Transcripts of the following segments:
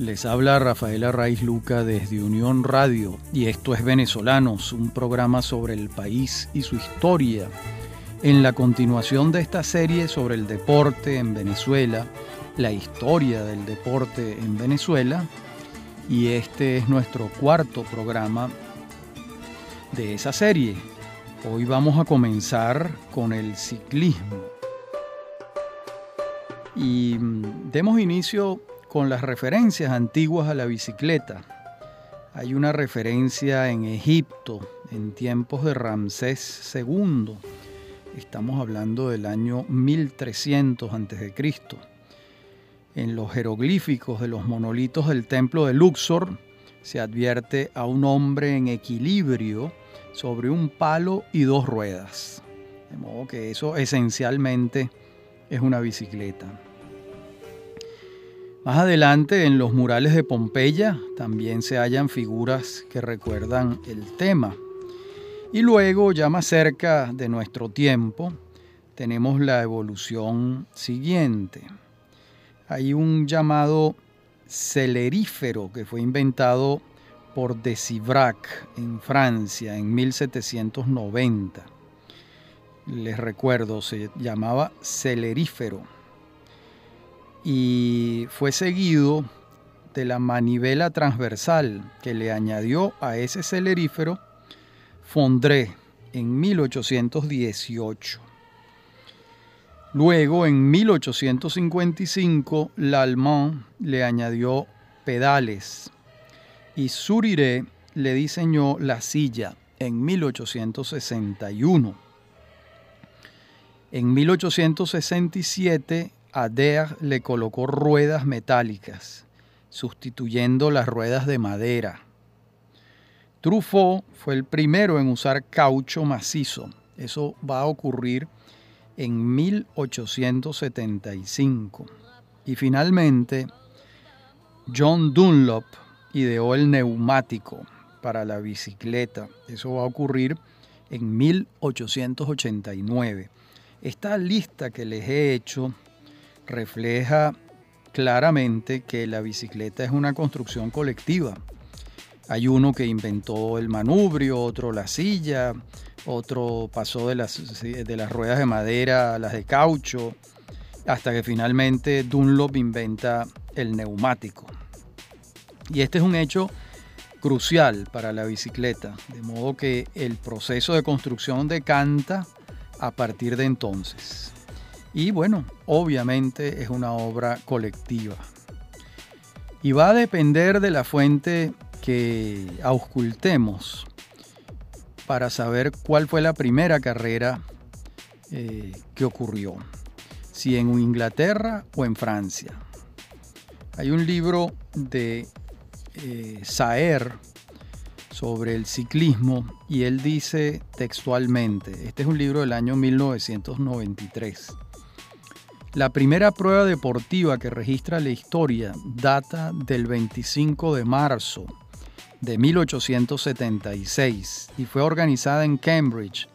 Les habla Rafaela Raiz Luca desde Unión Radio y esto es Venezolanos, un programa sobre el país y su historia. En la continuación de esta serie sobre el deporte en Venezuela, la historia del deporte en Venezuela, y este es nuestro cuarto programa de esa serie. Hoy vamos a comenzar con el ciclismo. Y mm, demos inicio con las referencias antiguas a la bicicleta. Hay una referencia en Egipto, en tiempos de Ramsés II. Estamos hablando del año 1300 a.C. En los jeroglíficos de los monolitos del templo de Luxor se advierte a un hombre en equilibrio sobre un palo y dos ruedas. De modo que eso esencialmente es una bicicleta. Más adelante, en los murales de Pompeya, también se hallan figuras que recuerdan el tema. Y luego, ya más cerca de nuestro tiempo, tenemos la evolución siguiente. Hay un llamado celerífero que fue inventado por Decivrac en Francia en 1790. Les recuerdo, se llamaba celerífero y fue seguido de la manivela transversal que le añadió a ese celerífero Fondré en 1818. Luego, en 1855, L'Allemand le añadió pedales y Suriré le diseñó la silla en 1861. En 1867, Adair le colocó ruedas metálicas, sustituyendo las ruedas de madera. Truffaut fue el primero en usar caucho macizo. Eso va a ocurrir en 1875. Y finalmente, John Dunlop ideó el neumático para la bicicleta. Eso va a ocurrir en 1889. Esta lista que les he hecho refleja claramente que la bicicleta es una construcción colectiva. Hay uno que inventó el manubrio, otro la silla, otro pasó de las, de las ruedas de madera a las de caucho, hasta que finalmente Dunlop inventa el neumático. Y este es un hecho crucial para la bicicleta, de modo que el proceso de construcción decanta a partir de entonces. Y bueno, obviamente es una obra colectiva. Y va a depender de la fuente que auscultemos para saber cuál fue la primera carrera eh, que ocurrió, si en Inglaterra o en Francia. Hay un libro de eh, Saer sobre el ciclismo y él dice textualmente, este es un libro del año 1993, la primera prueba deportiva que registra la historia data del 25 de marzo de 1876 y fue organizada en Cambridge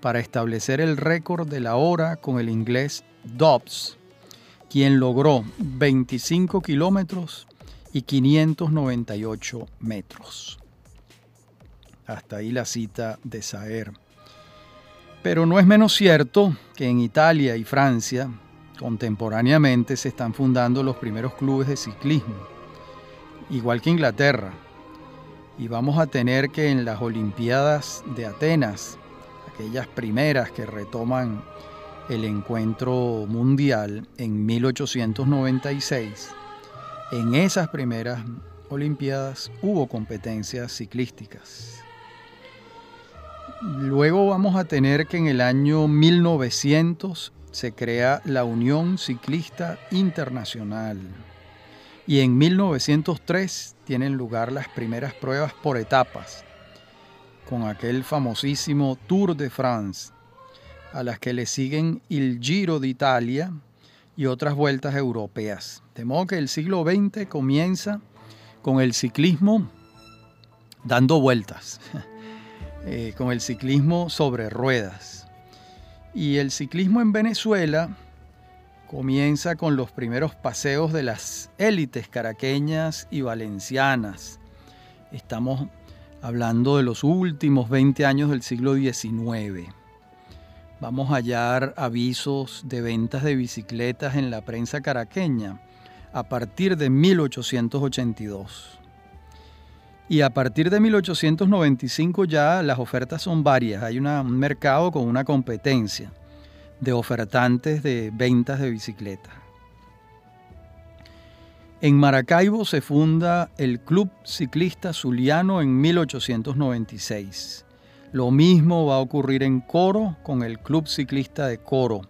para establecer el récord de la hora con el inglés Dobbs, quien logró 25 kilómetros y 598 metros. Hasta ahí la cita de Saer. Pero no es menos cierto que en Italia y Francia Contemporáneamente se están fundando los primeros clubes de ciclismo, igual que Inglaterra. Y vamos a tener que en las Olimpiadas de Atenas, aquellas primeras que retoman el encuentro mundial en 1896, en esas primeras Olimpiadas hubo competencias ciclísticas. Luego vamos a tener que en el año 1900 se crea la Unión Ciclista Internacional y en 1903 tienen lugar las primeras pruebas por etapas, con aquel famosísimo Tour de France, a las que le siguen el Giro de Italia y otras vueltas europeas. De modo que el siglo XX comienza con el ciclismo dando vueltas, eh, con el ciclismo sobre ruedas. Y el ciclismo en Venezuela comienza con los primeros paseos de las élites caraqueñas y valencianas. Estamos hablando de los últimos 20 años del siglo XIX. Vamos a hallar avisos de ventas de bicicletas en la prensa caraqueña a partir de 1882. Y a partir de 1895 ya las ofertas son varias. Hay un mercado con una competencia de ofertantes de ventas de bicicletas. En Maracaibo se funda el Club Ciclista Zuliano en 1896. Lo mismo va a ocurrir en Coro con el Club Ciclista de Coro.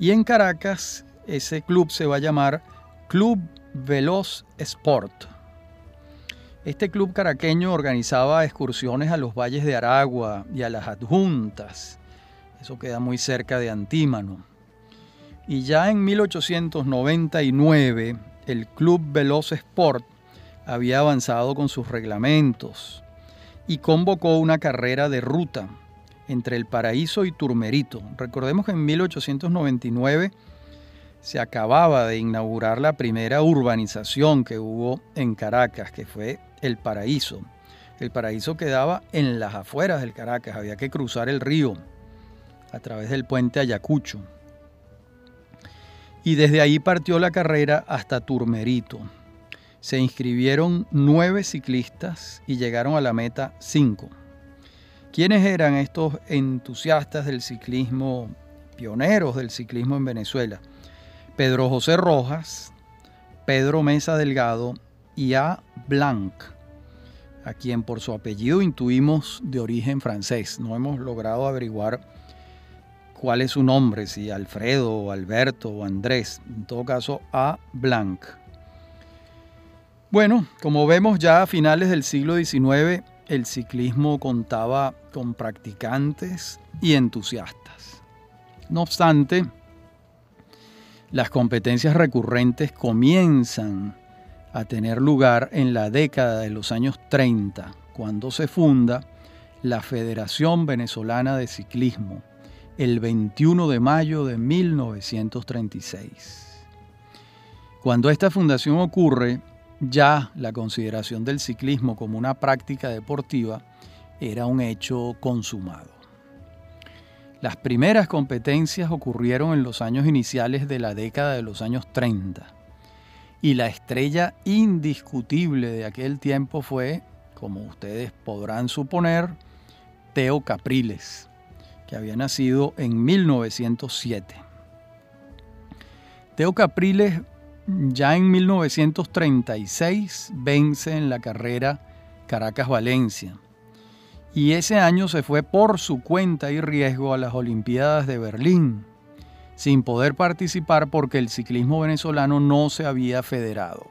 Y en Caracas ese club se va a llamar Club Veloz Sport. Este club caraqueño organizaba excursiones a los valles de Aragua y a las adjuntas. Eso queda muy cerca de Antímano. Y ya en 1899 el Club Veloz Sport había avanzado con sus reglamentos y convocó una carrera de ruta entre el Paraíso y Turmerito. Recordemos que en 1899 se acababa de inaugurar la primera urbanización que hubo en Caracas, que fue el paraíso. El paraíso quedaba en las afueras del Caracas, había que cruzar el río a través del puente Ayacucho. Y desde ahí partió la carrera hasta Turmerito. Se inscribieron nueve ciclistas y llegaron a la meta cinco. ¿Quiénes eran estos entusiastas del ciclismo, pioneros del ciclismo en Venezuela? Pedro José Rojas, Pedro Mesa Delgado y A. Blanc a quien por su apellido intuimos de origen francés. No hemos logrado averiguar cuál es su nombre, si Alfredo Alberto o Andrés. En todo caso, A. Blanc. Bueno, como vemos ya a finales del siglo XIX, el ciclismo contaba con practicantes y entusiastas. No obstante, las competencias recurrentes comienzan a tener lugar en la década de los años 30, cuando se funda la Federación Venezolana de Ciclismo, el 21 de mayo de 1936. Cuando esta fundación ocurre, ya la consideración del ciclismo como una práctica deportiva era un hecho consumado. Las primeras competencias ocurrieron en los años iniciales de la década de los años 30 y la estrella indiscutible de aquel tiempo fue, como ustedes podrán suponer, Teo Capriles, que había nacido en 1907. Teo Capriles ya en 1936 vence en la carrera Caracas-Valencia y ese año se fue por su cuenta y riesgo a las Olimpiadas de Berlín sin poder participar porque el ciclismo venezolano no se había federado.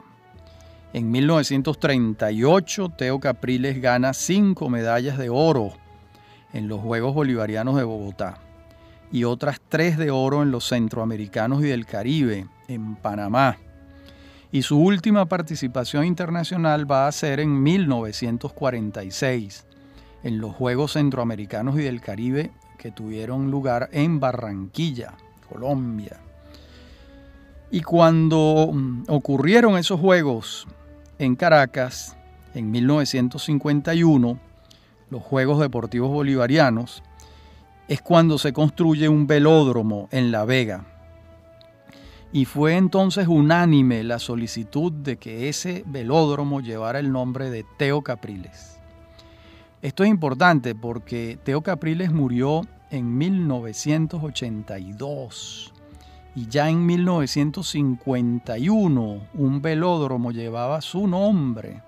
En 1938, Teo Capriles gana cinco medallas de oro en los Juegos Bolivarianos de Bogotá y otras tres de oro en los Centroamericanos y del Caribe, en Panamá. Y su última participación internacional va a ser en 1946, en los Juegos Centroamericanos y del Caribe que tuvieron lugar en Barranquilla. Colombia. Y cuando mm, ocurrieron esos Juegos en Caracas, en 1951, los Juegos Deportivos Bolivarianos, es cuando se construye un velódromo en La Vega. Y fue entonces unánime la solicitud de que ese velódromo llevara el nombre de Teo Capriles. Esto es importante porque Teo Capriles murió en 1982 y ya en 1951 un velódromo llevaba su nombre,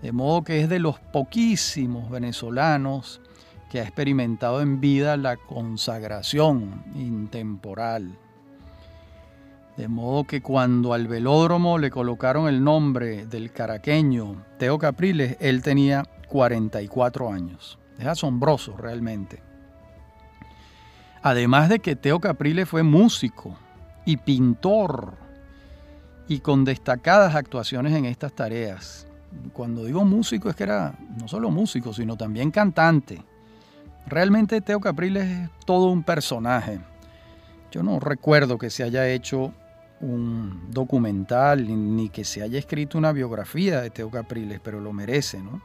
de modo que es de los poquísimos venezolanos que ha experimentado en vida la consagración intemporal. De modo que cuando al velódromo le colocaron el nombre del caraqueño Teo Capriles, él tenía 44 años. Es asombroso realmente. Además de que Teo Capriles fue músico y pintor y con destacadas actuaciones en estas tareas. Cuando digo músico es que era no solo músico, sino también cantante. Realmente Teo Capriles es todo un personaje. Yo no recuerdo que se haya hecho un documental ni que se haya escrito una biografía de Teo Capriles, pero lo merece, ¿no?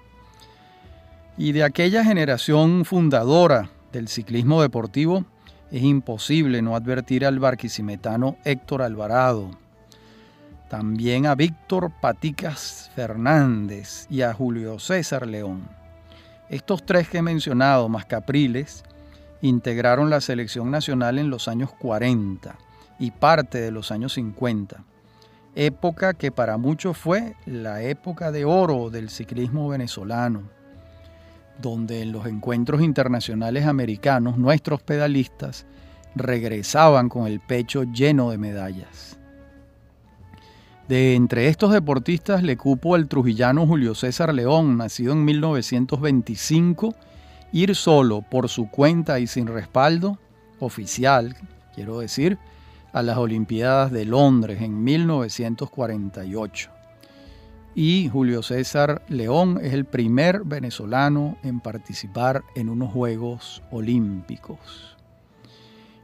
Y de aquella generación fundadora del ciclismo deportivo, es imposible no advertir al barquisimetano Héctor Alvarado, también a Víctor Paticas Fernández y a Julio César León. Estos tres que he mencionado, más Capriles, integraron la selección nacional en los años 40 y parte de los años 50, época que para muchos fue la época de oro del ciclismo venezolano, donde en los encuentros internacionales americanos nuestros pedalistas regresaban con el pecho lleno de medallas. De entre estos deportistas le cupo al trujillano Julio César León, nacido en 1925, ir solo por su cuenta y sin respaldo oficial, quiero decir, a las Olimpiadas de Londres en 1948. Y Julio César León es el primer venezolano en participar en unos Juegos Olímpicos.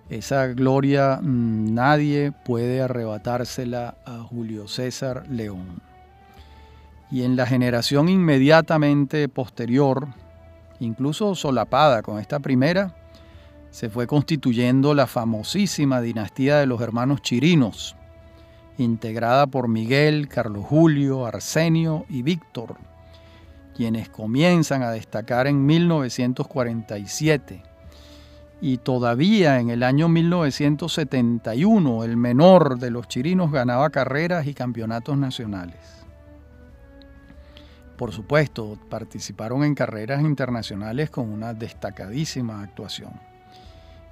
Esa gloria mm, nadie puede arrebatársela a Julio César León. Y en la generación inmediatamente posterior, incluso solapada con esta primera, se fue constituyendo la famosísima dinastía de los hermanos Chirinos, integrada por Miguel, Carlos Julio, Arsenio y Víctor, quienes comienzan a destacar en 1947. Y todavía en el año 1971 el menor de los chirinos ganaba carreras y campeonatos nacionales. Por supuesto, participaron en carreras internacionales con una destacadísima actuación.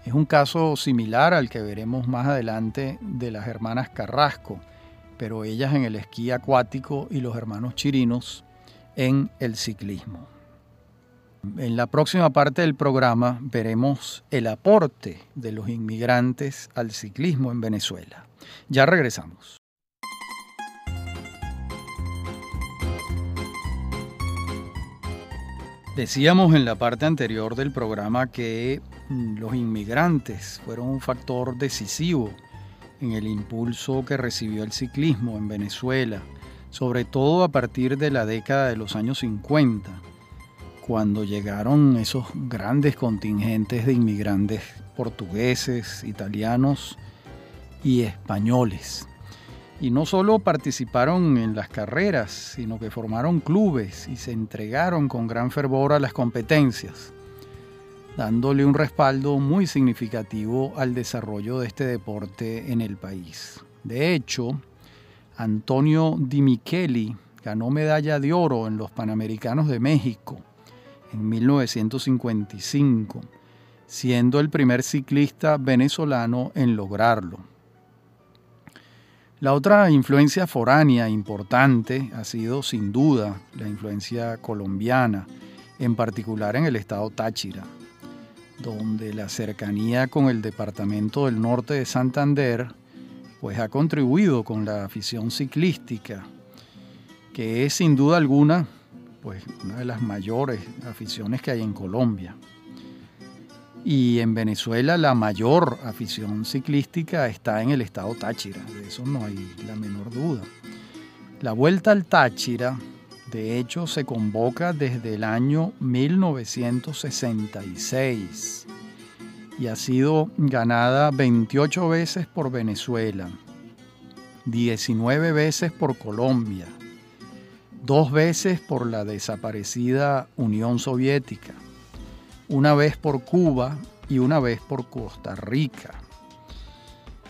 Es un caso similar al que veremos más adelante de las hermanas Carrasco, pero ellas en el esquí acuático y los hermanos Chirinos en el ciclismo. En la próxima parte del programa veremos el aporte de los inmigrantes al ciclismo en Venezuela. Ya regresamos. Decíamos en la parte anterior del programa que los inmigrantes fueron un factor decisivo en el impulso que recibió el ciclismo en Venezuela, sobre todo a partir de la década de los años 50, cuando llegaron esos grandes contingentes de inmigrantes portugueses, italianos y españoles. Y no solo participaron en las carreras, sino que formaron clubes y se entregaron con gran fervor a las competencias, dándole un respaldo muy significativo al desarrollo de este deporte en el país. De hecho, Antonio Di Micheli ganó medalla de oro en los Panamericanos de México en 1955, siendo el primer ciclista venezolano en lograrlo. La otra influencia foránea importante ha sido sin duda la influencia colombiana, en particular en el estado Táchira, donde la cercanía con el departamento del norte de Santander pues ha contribuido con la afición ciclística, que es sin duda alguna pues una de las mayores aficiones que hay en Colombia. Y en Venezuela la mayor afición ciclística está en el estado Táchira, de eso no hay la menor duda. La vuelta al Táchira, de hecho, se convoca desde el año 1966 y ha sido ganada 28 veces por Venezuela, 19 veces por Colombia, dos veces por la desaparecida Unión Soviética una vez por Cuba y una vez por Costa Rica.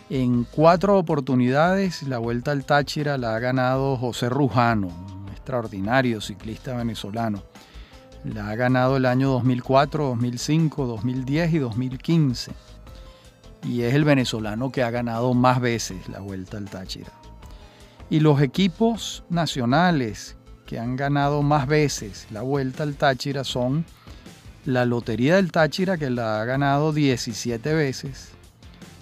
En cuatro oportunidades la Vuelta al Táchira la ha ganado José Rujano, extraordinario ciclista venezolano. La ha ganado el año 2004, 2005, 2010 y 2015. Y es el venezolano que ha ganado más veces la Vuelta al Táchira. Y los equipos nacionales que han ganado más veces la Vuelta al Táchira son la Lotería del Táchira, que la ha ganado 17 veces,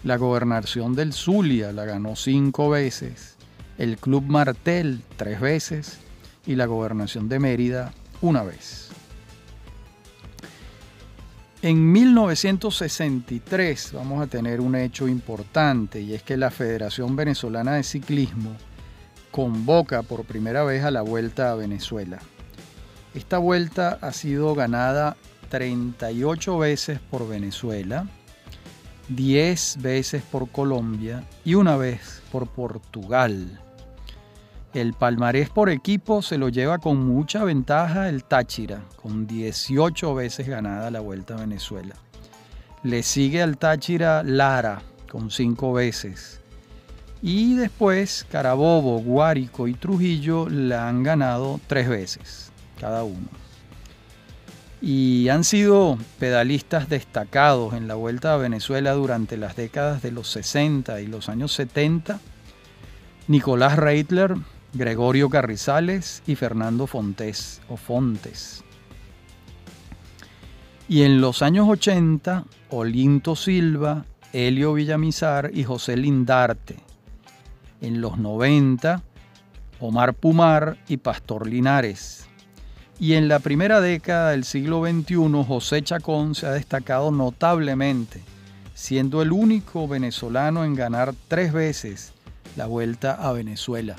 la Gobernación del Zulia la ganó 5 veces, el Club Martel 3 veces y la Gobernación de Mérida una vez. En 1963 vamos a tener un hecho importante y es que la Federación Venezolana de Ciclismo convoca por primera vez a la Vuelta a Venezuela. Esta vuelta ha sido ganada 38 veces por Venezuela, 10 veces por Colombia y una vez por Portugal. El palmarés por equipo se lo lleva con mucha ventaja el Táchira, con 18 veces ganada la Vuelta a Venezuela. Le sigue al Táchira Lara, con 5 veces. Y después Carabobo, Guárico y Trujillo la han ganado 3 veces, cada uno. Y han sido pedalistas destacados en la Vuelta a Venezuela durante las décadas de los 60 y los años 70. Nicolás Reitler, Gregorio Carrizales y Fernando Fontes o Fontes. Y en los años 80, Olinto Silva, Helio Villamizar y José Lindarte. En los 90, Omar Pumar y Pastor Linares. Y en la primera década del siglo XXI, José Chacón se ha destacado notablemente, siendo el único venezolano en ganar tres veces la vuelta a Venezuela.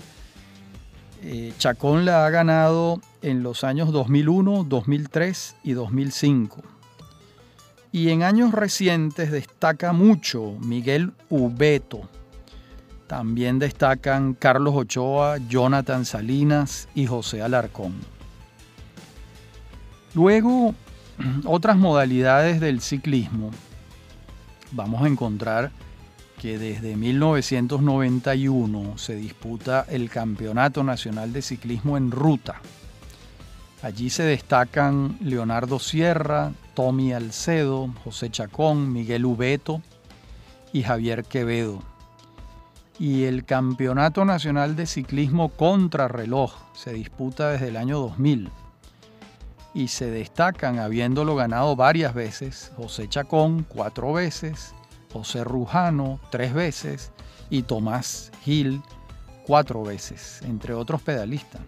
Eh, Chacón la ha ganado en los años 2001, 2003 y 2005. Y en años recientes destaca mucho Miguel Ubeto. También destacan Carlos Ochoa, Jonathan Salinas y José Alarcón. Luego, otras modalidades del ciclismo. Vamos a encontrar que desde 1991 se disputa el Campeonato Nacional de Ciclismo en Ruta. Allí se destacan Leonardo Sierra, Tommy Alcedo, José Chacón, Miguel Ubeto y Javier Quevedo. Y el Campeonato Nacional de Ciclismo Contrarreloj se disputa desde el año 2000 y se destacan, habiéndolo ganado varias veces, José Chacón cuatro veces, José Rujano tres veces y Tomás Gil cuatro veces, entre otros pedalistas.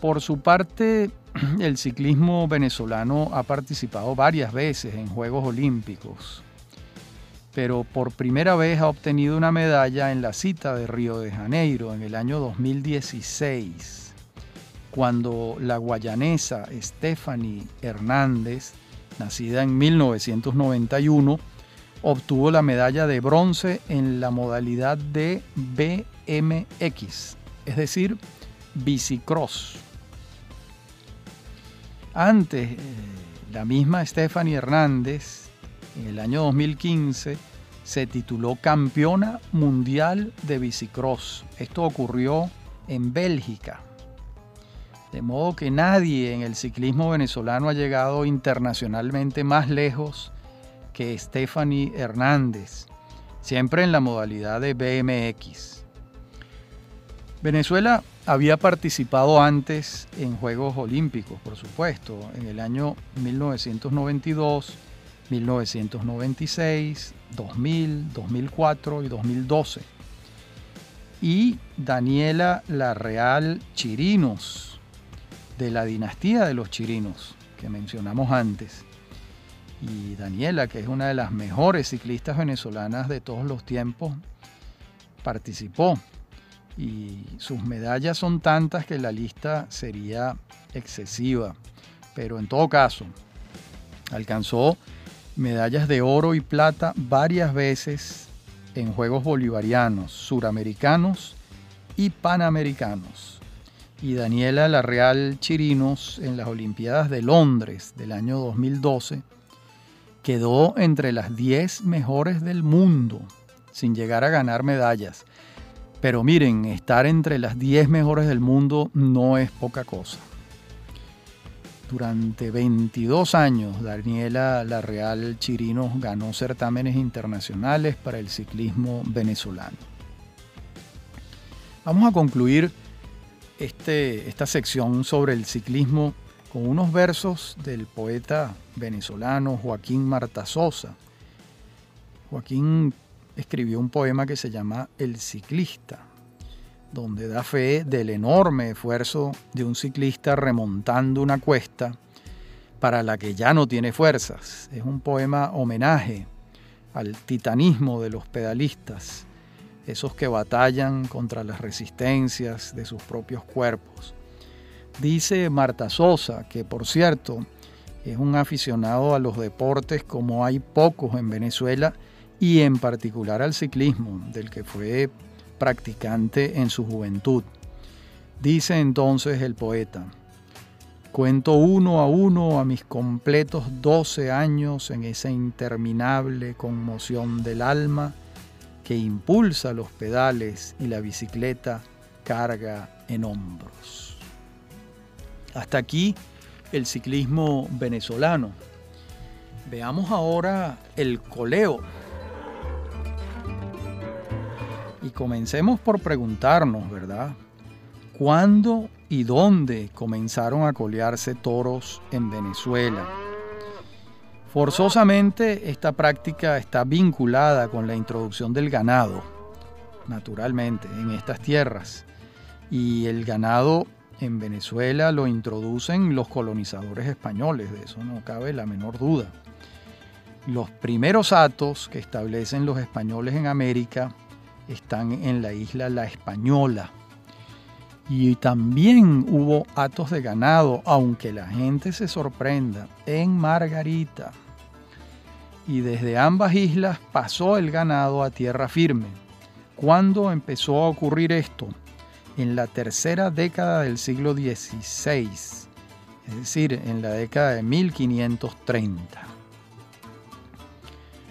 Por su parte, el ciclismo venezolano ha participado varias veces en Juegos Olímpicos, pero por primera vez ha obtenido una medalla en la cita de Río de Janeiro en el año 2016, cuando la guayanesa Stephanie Hernández, nacida en 1991, obtuvo la medalla de bronce en la modalidad de BMX, es decir, bicicross. Antes, eh, la misma Stephanie Hernández, en el año 2015, se tituló campeona mundial de bicicross. Esto ocurrió en Bélgica. De modo que nadie en el ciclismo venezolano ha llegado internacionalmente más lejos que Stephanie Hernández, siempre en la modalidad de BMX. Venezuela había participado antes en Juegos Olímpicos, por supuesto, en el año 1992, 1996, 2000, 2004 y 2012. Y Daniela Larreal Chirinos, de la dinastía de los Chirinos, que mencionamos antes y Daniela, que es una de las mejores ciclistas venezolanas de todos los tiempos, participó. Y sus medallas son tantas que la lista sería excesiva. Pero en todo caso, alcanzó medallas de oro y plata varias veces en Juegos Bolivarianos, Suramericanos y Panamericanos. Y Daniela Larreal Chirinos en las Olimpiadas de Londres del año 2012 quedó entre las 10 mejores del mundo, sin llegar a ganar medallas. Pero miren, estar entre las 10 mejores del mundo no es poca cosa. Durante 22 años, Daniela Larreal Chirinos ganó certámenes internacionales para el ciclismo venezolano. Vamos a concluir este, esta sección sobre el ciclismo con unos versos del poeta venezolano Joaquín Marta Sosa. Joaquín escribió un poema que se llama El ciclista, donde da fe del enorme esfuerzo de un ciclista remontando una cuesta para la que ya no tiene fuerzas. Es un poema homenaje al titanismo de los pedalistas, esos que batallan contra las resistencias de sus propios cuerpos. Dice Marta Sosa, que por cierto es un aficionado a los deportes como hay pocos en Venezuela y en particular al ciclismo, del que fue practicante en su juventud. Dice entonces el poeta, cuento uno a uno a mis completos doce años en esa interminable conmoción del alma que impulsa los pedales y la bicicleta carga en hombros. Hasta aquí el ciclismo venezolano. Veamos ahora el coleo. Y comencemos por preguntarnos, ¿verdad? ¿Cuándo y dónde comenzaron a colearse toros en Venezuela? Forzosamente esta práctica está vinculada con la introducción del ganado, naturalmente, en estas tierras. Y el ganado en Venezuela lo introducen los colonizadores españoles, de eso no cabe la menor duda. Los primeros atos que establecen los españoles en América están en la isla La Española. Y también hubo atos de ganado, aunque la gente se sorprenda, en Margarita. Y desde ambas islas pasó el ganado a tierra firme. ¿Cuándo empezó a ocurrir esto? En la tercera década del siglo XVI, es decir, en la década de 1530.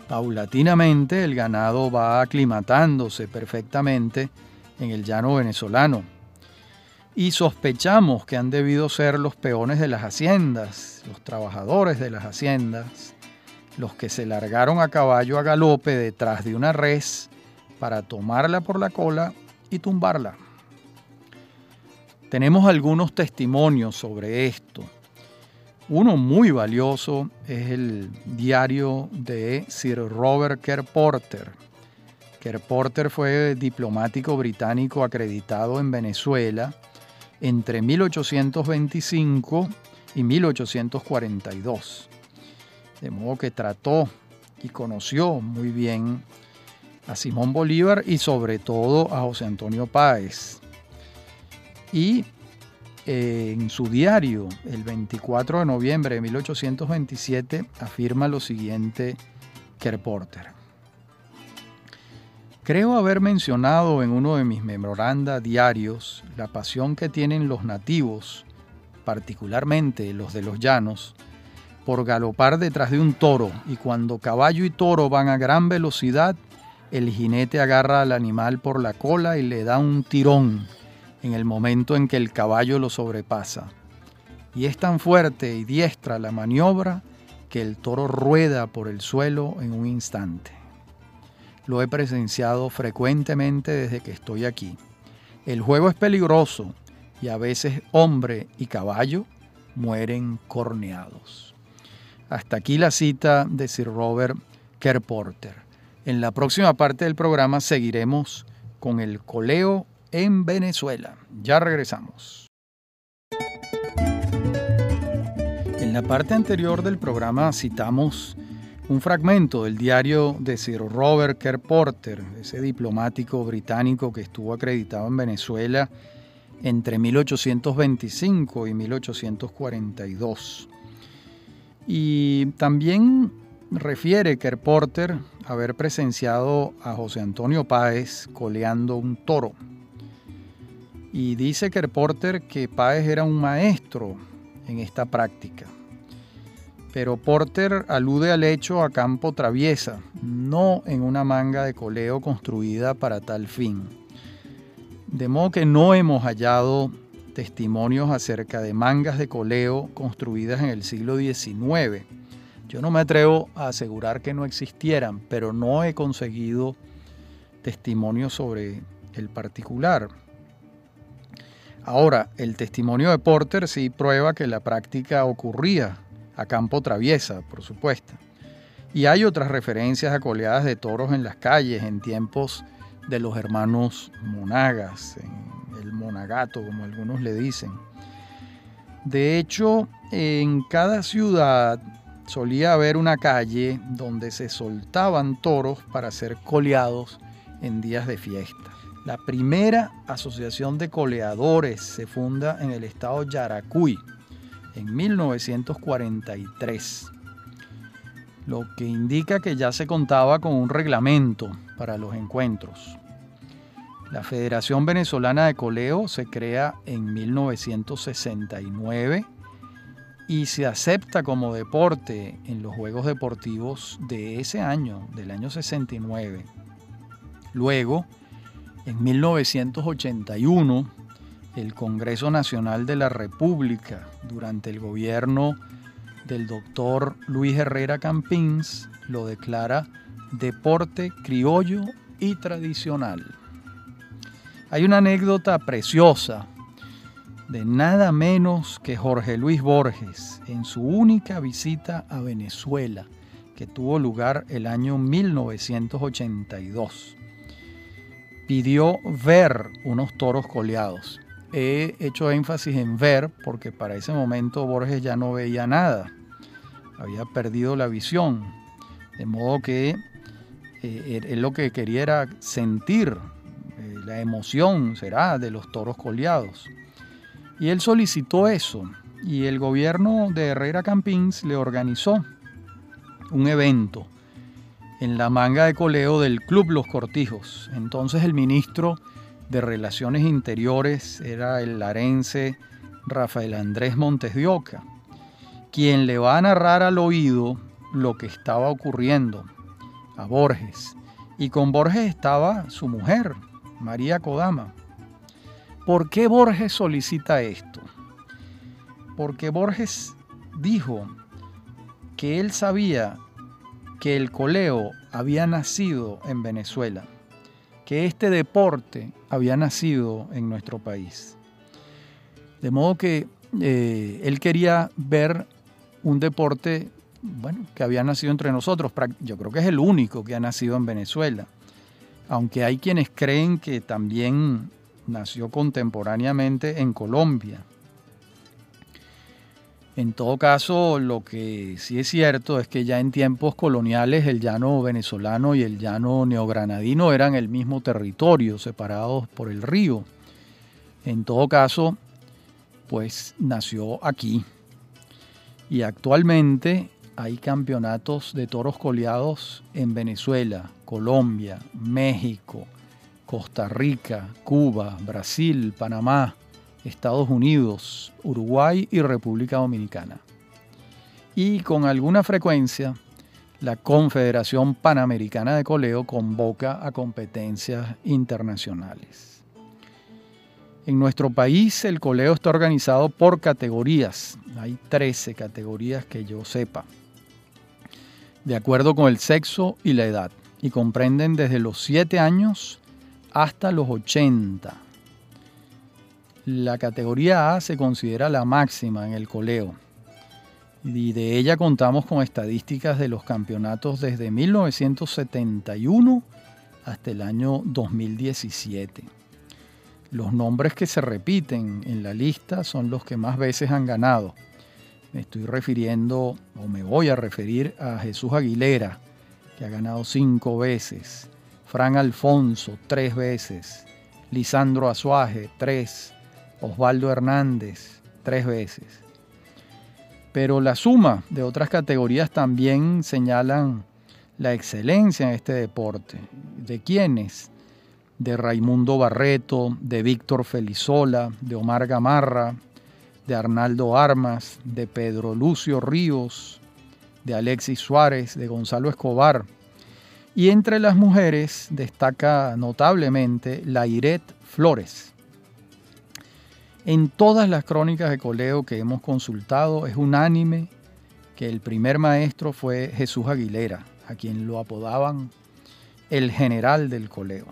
Paulatinamente el ganado va aclimatándose perfectamente en el llano venezolano y sospechamos que han debido ser los peones de las haciendas, los trabajadores de las haciendas, los que se largaron a caballo a galope detrás de una res para tomarla por la cola y tumbarla. Tenemos algunos testimonios sobre esto. Uno muy valioso es el diario de Sir Robert Kerr Porter. Kerr Porter fue diplomático británico acreditado en Venezuela entre 1825 y 1842. De modo que trató y conoció muy bien a Simón Bolívar y sobre todo a José Antonio Páez y eh, en su diario, el 24 de noviembre de 1827, afirma lo siguiente Kerporter. Creo haber mencionado en uno de mis memoranda diarios la pasión que tienen los nativos, particularmente los de los llanos, por galopar detrás de un toro y cuando caballo y toro van a gran velocidad, el jinete agarra al animal por la cola y le da un tirón en el momento en que el caballo lo sobrepasa. Y es tan fuerte y diestra la maniobra que el toro rueda por el suelo en un instante. Lo he presenciado frecuentemente desde que estoy aquí. El juego es peligroso y a veces hombre y caballo mueren corneados. Hasta aquí la cita de Sir Robert Kerporter. En la próxima parte del programa seguiremos con el coleo en Venezuela. Ya regresamos. En la parte anterior del programa citamos un fragmento del diario de Sir Robert Kerr Porter, ese diplomático británico que estuvo acreditado en Venezuela entre 1825 y 1842. Y también refiere Kerr Porter haber presenciado a José Antonio Páez coleando un toro. Y dice que Porter que Páez era un maestro en esta práctica. Pero Porter alude al hecho a campo traviesa, no en una manga de coleo construida para tal fin. De modo que no hemos hallado testimonios acerca de mangas de coleo construidas en el siglo XIX. Yo no me atrevo a asegurar que no existieran, pero no he conseguido testimonios sobre el particular. Ahora, el testimonio de Porter sí prueba que la práctica ocurría a campo traviesa, por supuesto. Y hay otras referencias a coleadas de toros en las calles en tiempos de los hermanos monagas, el monagato, como algunos le dicen. De hecho, en cada ciudad solía haber una calle donde se soltaban toros para ser coleados en días de fiesta. La primera asociación de coleadores se funda en el estado Yaracuy en 1943, lo que indica que ya se contaba con un reglamento para los encuentros. La Federación Venezolana de Coleo se crea en 1969 y se acepta como deporte en los Juegos Deportivos de ese año, del año 69. Luego, en 1981, el Congreso Nacional de la República, durante el gobierno del doctor Luis Herrera Campins, lo declara deporte criollo y tradicional. Hay una anécdota preciosa de nada menos que Jorge Luis Borges en su única visita a Venezuela, que tuvo lugar el año 1982. Pidió ver unos toros coleados. He hecho énfasis en ver porque para ese momento Borges ya no veía nada, había perdido la visión, de modo que eh, él lo que quería era sentir eh, la emoción, será, de los toros coleados. Y él solicitó eso y el gobierno de Herrera Campins le organizó un evento en la manga de coleo del Club Los Cortijos. Entonces el ministro de Relaciones Interiores era el larense Rafael Andrés Montes de Oca, quien le va a narrar al oído lo que estaba ocurriendo a Borges. Y con Borges estaba su mujer, María Kodama. ¿Por qué Borges solicita esto? Porque Borges dijo que él sabía que el coleo había nacido en Venezuela, que este deporte había nacido en nuestro país. De modo que eh, él quería ver un deporte, bueno, que había nacido entre nosotros. Yo creo que es el único que ha nacido en Venezuela. Aunque hay quienes creen que también nació contemporáneamente en Colombia. En todo caso, lo que sí es cierto es que ya en tiempos coloniales el llano venezolano y el llano neogranadino eran el mismo territorio, separados por el río. En todo caso, pues nació aquí. Y actualmente hay campeonatos de toros coleados en Venezuela, Colombia, México, Costa Rica, Cuba, Brasil, Panamá, Estados Unidos, Uruguay y República Dominicana. Y con alguna frecuencia, la Confederación Panamericana de Coleo convoca a competencias internacionales. En nuestro país el coleo está organizado por categorías. Hay 13 categorías que yo sepa, de acuerdo con el sexo y la edad, y comprenden desde los 7 años hasta los 80. La categoría A se considera la máxima en el coleo y de ella contamos con estadísticas de los campeonatos desde 1971 hasta el año 2017. Los nombres que se repiten en la lista son los que más veces han ganado. Me estoy refiriendo, o me voy a referir a Jesús Aguilera, que ha ganado cinco veces, Fran Alfonso tres veces, Lisandro Azuaje tres, Osvaldo Hernández tres veces. Pero la suma de otras categorías también señalan la excelencia en este deporte. ¿De quiénes? De Raimundo Barreto, de Víctor Felizola, de Omar Gamarra, de Arnaldo Armas, de Pedro Lucio Ríos, de Alexis Suárez, de Gonzalo Escobar, y entre las mujeres destaca notablemente la Iret Flores. En todas las crónicas de coleo que hemos consultado es unánime que el primer maestro fue Jesús Aguilera, a quien lo apodaban el general del coleo.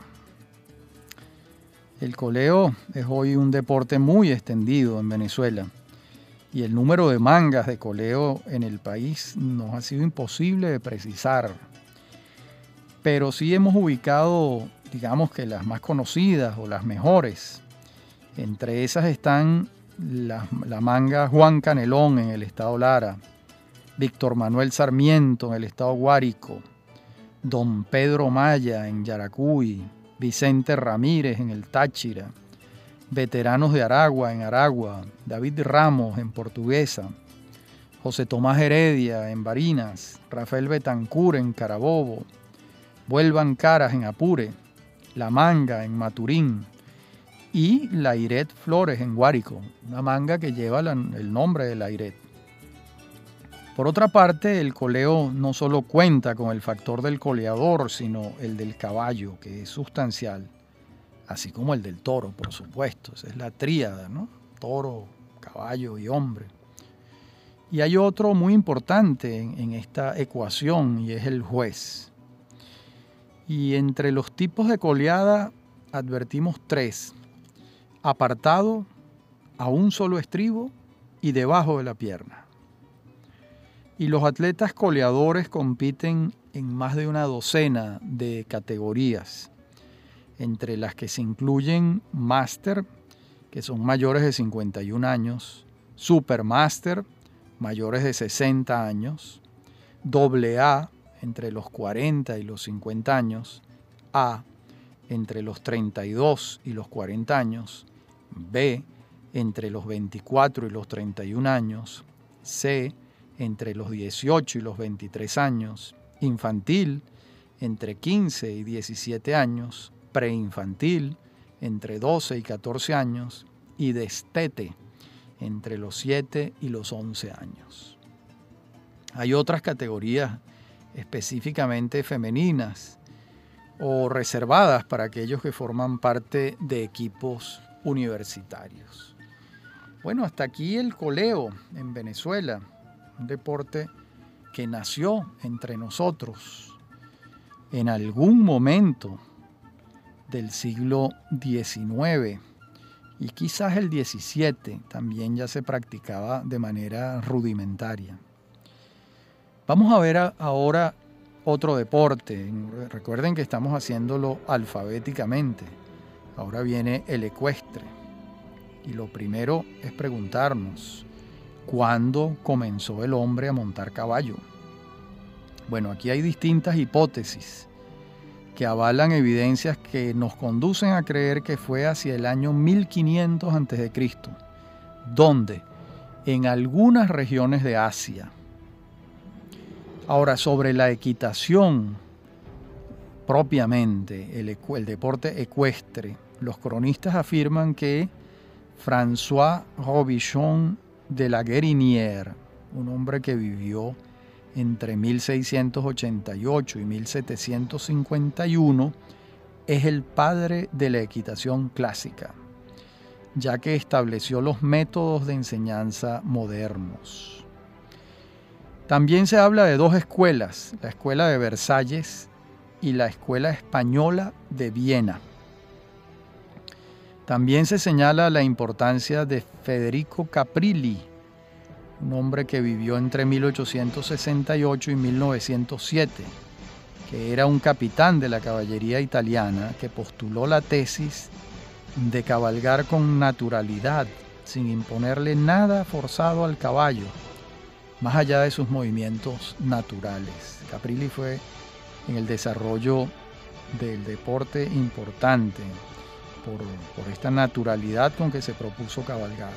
El coleo es hoy un deporte muy extendido en Venezuela y el número de mangas de coleo en el país nos ha sido imposible de precisar pero sí hemos ubicado, digamos que las más conocidas o las mejores. Entre esas están la, manga Juan Canelón en el estado Lara, Víctor Manuel Sarmiento en el estado Guárico, Don Pedro Maya en Yaracuy, Vicente Ramírez en el Táchira, veteranos de Aragua en Aragua, David Ramos en Portuguesa, José Tomás Heredia en Barinas, Rafael Betancur en Carabobo, Vuelvan Caras en Apure, La Manga en Maturín y La Iret Flores en Guárico, una manga que lleva el nombre de La Iret. Por otra parte, el coleo no solo cuenta con el factor del coleador, sino el del caballo, que es sustancial así como el del toro, por supuesto. Esa es la tríada, ¿no? Toro, caballo y hombre. Y hay otro muy importante en, esta ecuación y es el juez. Y entre los tipos de coleada advertimos tres. Apartado, a un solo estribo y debajo de la pierna. Y los atletas coleadores compiten en más de una docena de categorías entre las que se incluyen Master, que son mayores de 51 años, Supermaster, mayores de 60 años, AA, entre los 40 y los 50 años, A, entre los 32 y los 40 años, B, entre los 24 y los 31 años, C, entre los 18 y los 23 años, infantil, entre 15 y 17 años, preinfantil entre 12 y 14 años. Y destete entre los 7 y los 11 años. Hay otras categorías específicamente femeninas o reservadas para aquellos que forman parte de equipos universitarios. Bueno, hasta aquí el coleo en Venezuela, un deporte que nació entre nosotros. En algún momento del siglo XIX y quizás el XVII también ya se practicaba de manera rudimentaria. Vamos a ver ahora otro deporte. Recuerden que estamos haciéndolo alfabéticamente. Ahora viene el ecuestre. Y lo primero es preguntarnos, ¿cuándo comenzó el hombre a montar caballo? Bueno, aquí hay distintas hipótesis que avalan evidencias que nos conducen a creer que fue hacia el año 1500 a.C., donde en algunas regiones de Asia. Ahora, sobre la equitación propiamente, el, el deporte ecuestre, los cronistas afirman que François Robichon de la Guérinière, un hombre que vivió entre 1688 y 1751, es el padre de la equitación clásica, ya que estableció los métodos de enseñanza modernos. También se habla de dos escuelas, la Escuela de Versalles y la Escuela Española de Viena. También se señala la importancia de Federico Caprilli, un hombre que vivió entre 1868 y 1907, que era un capitán de la caballería italiana que postuló la tesis de cabalgar con naturalidad, sin imponerle nada forzado al caballo, más allá de sus movimientos naturales. Caprilli fue en el desarrollo del deporte importante por, esta naturalidad con que se propuso cabalgar.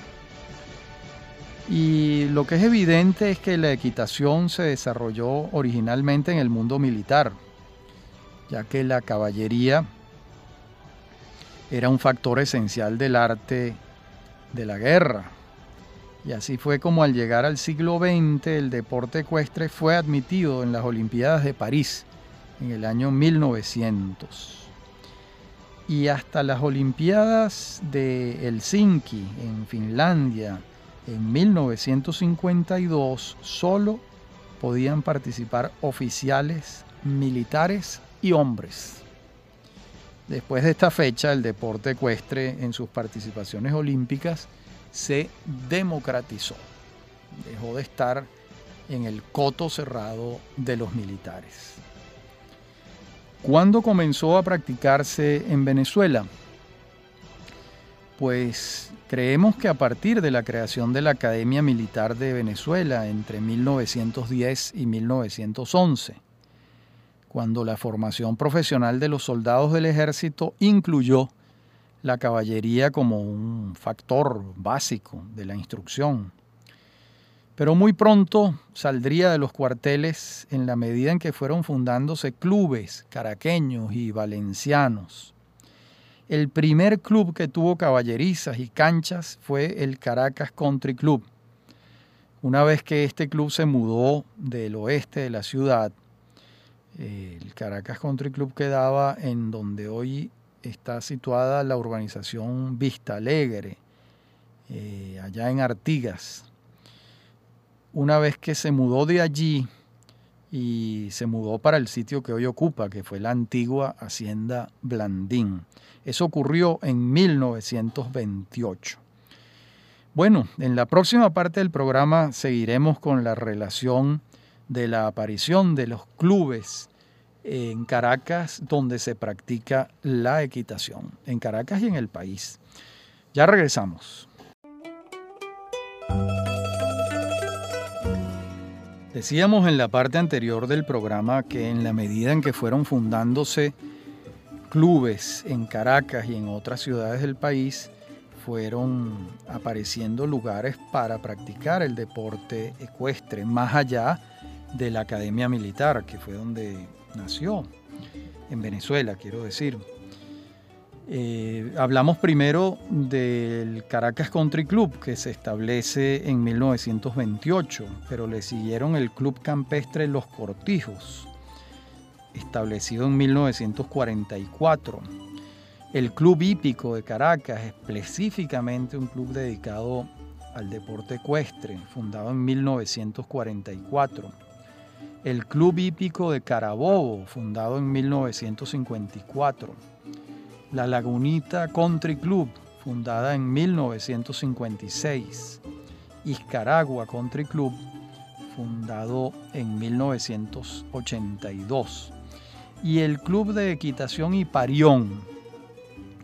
Y lo que es evidente es que la equitación se desarrolló originalmente en el mundo militar, ya que la caballería era un factor esencial del arte de la guerra. Y así fue como al llegar al siglo XX el deporte ecuestre fue admitido en las Olimpiadas de París en el año 1900. Y hasta las Olimpiadas de Helsinki en Finlandia en 1952 solo podían participar oficiales, militares y hombres. Después de esta fecha, el deporte ecuestre en sus participaciones olímpicas se democratizó. Dejó de estar en el coto cerrado de los militares. ¿Cuándo comenzó a practicarse en Venezuela? Pues creemos que a partir de la creación de la Academia Militar de Venezuela entre 1910 y 1911, cuando la formación profesional de los soldados del ejército incluyó la caballería como un factor básico de la instrucción. Pero muy pronto saldría de los cuarteles en la medida en que fueron fundándose clubes caraqueños y valencianos. El primer club que tuvo caballerizas y canchas fue el Caracas Country Club. Una vez que este club se mudó del oeste de la ciudad, el Caracas Country Club quedaba en donde hoy está situada la urbanización Vista Alegre, eh, allá en Artigas. Una vez que se mudó de allí y se mudó para el sitio que hoy ocupa, que fue la antigua Hacienda Blandín. Eso ocurrió en 1928. Bueno, en la próxima parte del programa seguiremos con la relación de la aparición de los clubes en Caracas donde se practica la equitación, en Caracas y en el país. Ya regresamos. Decíamos en la parte anterior del programa que en la medida en que fueron fundándose clubes en Caracas y en otras ciudades del país, fueron apareciendo lugares para practicar el deporte ecuestre, más allá de la Academia Militar, que fue donde nació en Venezuela, quiero decir. Eh, hablamos primero del Caracas Country Club, que se establece en 1928, pero le siguieron el Club Campestre Los Cortijos, establecido en 1944. El Club Hípico de Caracas, específicamente un club dedicado al deporte ecuestre, fundado en 1944 el Club Hípico de Carabobo, fundado en 1954, la Lagunita Country Club, fundada en 1956, Iscaragua Country Club, fundado en 1982, y el Club de Equitación Iparión,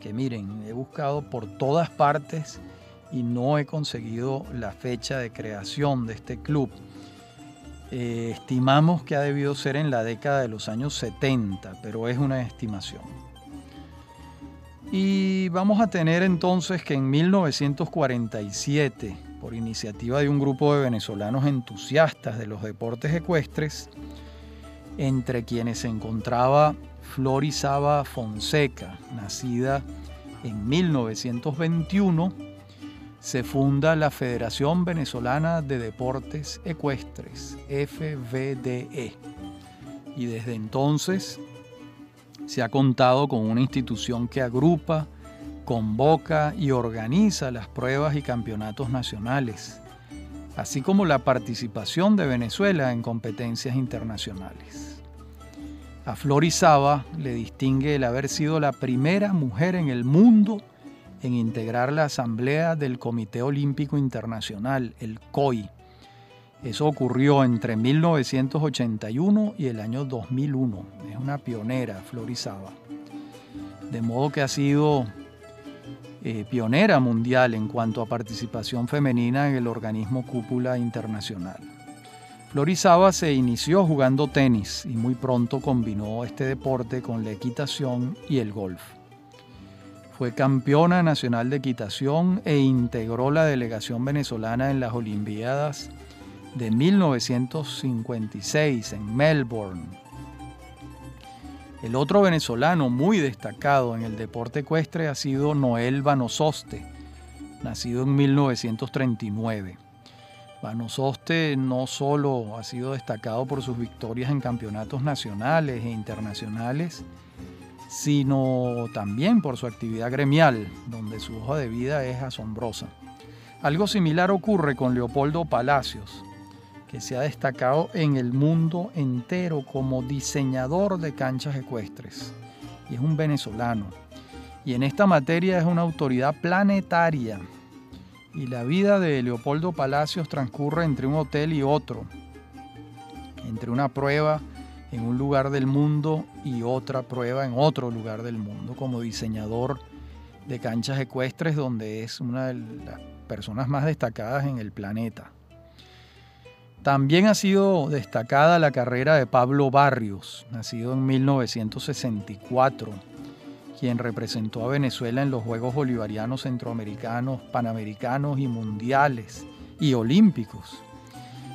que miren, he buscado por todas partes y no he conseguido la fecha de creación de este club. Eh, estimamos que ha debido ser en la década de los años 70, pero es una estimación. Y vamos a tener entonces que en 1947, por iniciativa de un grupo de venezolanos entusiastas de los deportes ecuestres, entre quienes se encontraba Florizaba Fonseca, nacida en 1921, se funda la Federación Venezolana de Deportes Ecuestres, FVDE, y desde entonces se ha contado con una institución que agrupa, convoca y organiza las pruebas y campeonatos nacionales, así como la participación de Venezuela en competencias internacionales. A Florizaba le distingue el haber sido la primera mujer en el mundo en integrar la Asamblea del Comité Olímpico Internacional, el COI. Eso ocurrió entre 1981 y el año 2001. Una pionera, Florizaba. De modo que ha sido eh, pionera mundial en cuanto a participación femenina en el organismo cúpula internacional. Florizaba se inició jugando tenis y muy pronto combinó este deporte con la equitación y el golf. Fue campeona nacional de equitación e integró la delegación venezolana en las Olimpiadas de 1956 en Melbourne. El otro venezolano muy destacado en el deporte ecuestre ha sido Noel Vanososte, nacido en 1939. Vanososte no solo ha sido destacado por sus victorias en campeonatos nacionales e internacionales, sino también por su actividad gremial, donde su hoja de vida es asombrosa. Algo similar ocurre con Leopoldo Palacios, que se ha destacado en el mundo entero como diseñador de canchas ecuestres, y es un venezolano. Y en esta materia es una autoridad planetaria. Y la vida de Leopoldo Palacios transcurre entre un hotel y otro, entre una prueba en un lugar del mundo y otra prueba en otro lugar del mundo como diseñador de canchas ecuestres donde es una de las personas más destacadas en el planeta. También ha sido destacada la carrera de Pablo Barrios, nacido en 1964, quien representó a Venezuela en los Juegos Bolivarianos Centroamericanos, Panamericanos y Mundiales y Olímpicos.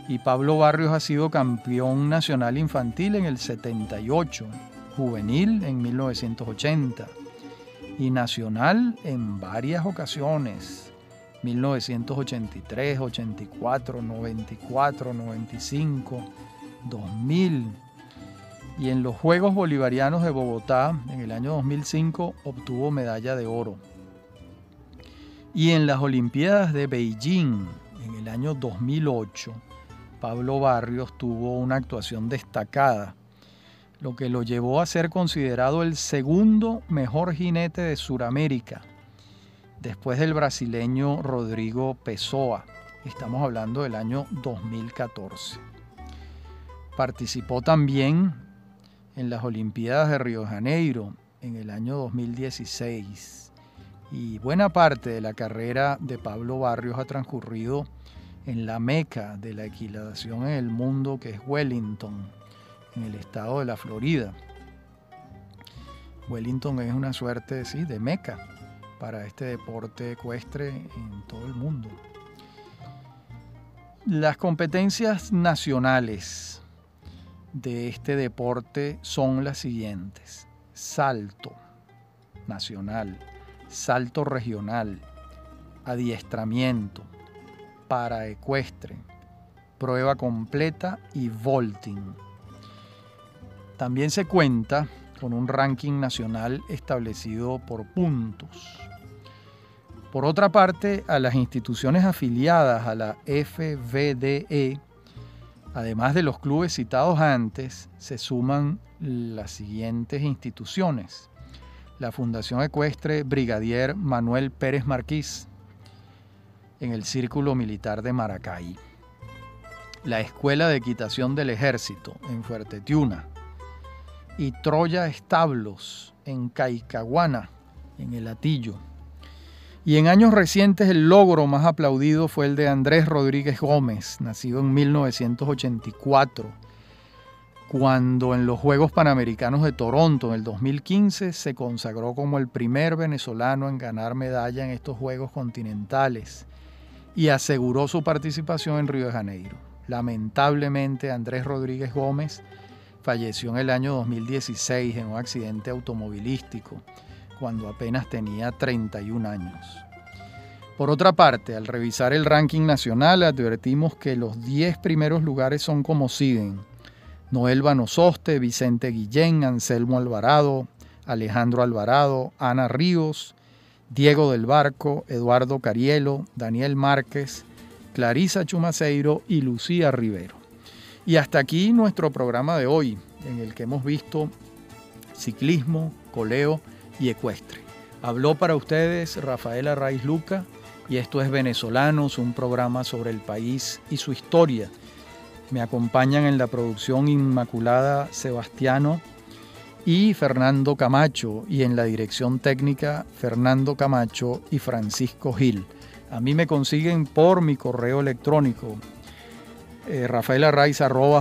Y Pablo Barrios ha sido campeón nacional infantil en el 78, juvenil en 1980 y nacional en varias ocasiones, 1983, 84, 94, 95, 2000. Y en los Juegos Bolivarianos de Bogotá, en el año 2005, obtuvo medalla de oro. Y en las Olimpiadas de Beijing, en el año 2008, Pablo Barrios tuvo una actuación destacada, lo que lo llevó a ser considerado el segundo mejor jinete de Sudamérica después del brasileño Rodrigo Pessoa. Estamos hablando del año 2014. Participó también en las Olimpiadas de Río de Janeiro en el año 2016 y buena parte de la carrera de Pablo Barrios ha transcurrido en la meca de la equilatación en el mundo que es Wellington, en el estado de la Florida. Wellington es una suerte sí, de meca para este deporte ecuestre en todo el mundo. Las competencias nacionales de este deporte son las siguientes. Salto nacional, salto regional, adiestramiento, para ecuestre, prueba completa y vaulting. También se cuenta con un ranking nacional establecido por puntos. Por otra parte, a las instituciones afiliadas a la FVDE, además de los clubes citados antes, se suman las siguientes instituciones. La Fundación Ecuestre Brigadier Manuel Pérez Marquís, en el Círculo Militar de Maracay. La Escuela de Equitación del Ejército, en Fuerte Tiuna. Y Troya Establos, en Caicaguana, en el Atillo. Y en años recientes el logro más aplaudido fue el de Andrés Rodríguez Gómez, nacido en 1984, cuando en los Juegos Panamericanos de Toronto en el 2015 se consagró como el primer venezolano en ganar medalla en estos Juegos continentales y aseguró su participación en Río de Janeiro. Lamentablemente Andrés Rodríguez Gómez falleció en el año 2016 en un accidente automovilístico cuando apenas tenía 31 años. Por otra parte, al revisar el ranking nacional advertimos que los 10 primeros lugares son como siguen. Noel Banososte, Vicente Guillén, Anselmo Alvarado, Alejandro Alvarado, Ana Ríos, Diego del Barco, Eduardo Carielo, Daniel Márquez, Clarisa Chumaceiro y Lucía Rivero. Y hasta aquí nuestro programa de hoy, en el que hemos visto ciclismo, coleo y ecuestre. Habló para ustedes Rafaela Raiz Luca y esto es Venezolanos, un programa sobre el país y su historia. Me acompañan en la producción Inmaculada Sebastiano y Fernando Camacho y en la dirección técnica Fernando Camacho y Francisco Gil. A mí me consiguen por mi correo electrónico eh,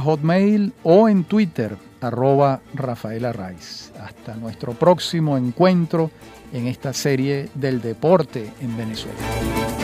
hotmail o en Twitter arroba Rafaela Raiz. Hasta nuestro próximo encuentro en esta serie del deporte en Venezuela.